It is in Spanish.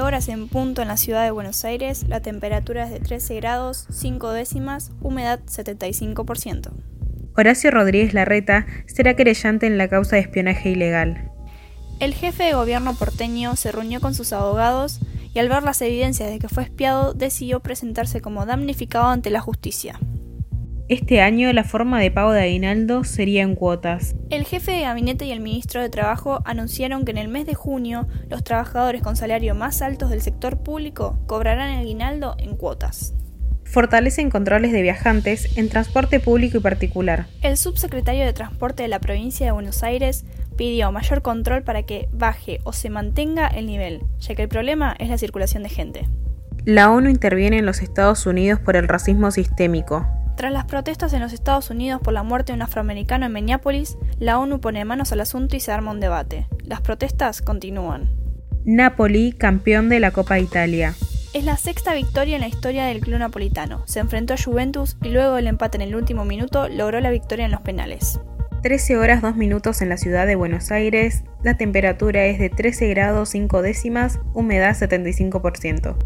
horas en punto en la ciudad de Buenos Aires, la temperatura es de 13 grados 5 décimas, humedad 75%. Horacio Rodríguez Larreta será querellante en la causa de espionaje ilegal. El jefe de gobierno porteño se reunió con sus abogados y al ver las evidencias de que fue espiado decidió presentarse como damnificado ante la justicia. Este año la forma de pago de aguinaldo sería en cuotas. El jefe de gabinete y el ministro de Trabajo anunciaron que en el mes de junio los trabajadores con salario más altos del sector público cobrarán el aguinaldo en cuotas. Fortalecen controles de viajantes en transporte público y particular. El subsecretario de Transporte de la provincia de Buenos Aires pidió mayor control para que baje o se mantenga el nivel, ya que el problema es la circulación de gente. La ONU interviene en los Estados Unidos por el racismo sistémico. Tras las protestas en los Estados Unidos por la muerte de un afroamericano en Minneapolis, la ONU pone manos al asunto y se arma un debate. Las protestas continúan. Napoli, campeón de la Copa Italia. Es la sexta victoria en la historia del club napolitano. Se enfrentó a Juventus y luego del empate en el último minuto logró la victoria en los penales. 13 horas 2 minutos en la ciudad de Buenos Aires, la temperatura es de 13 grados 5 décimas, humedad 75%.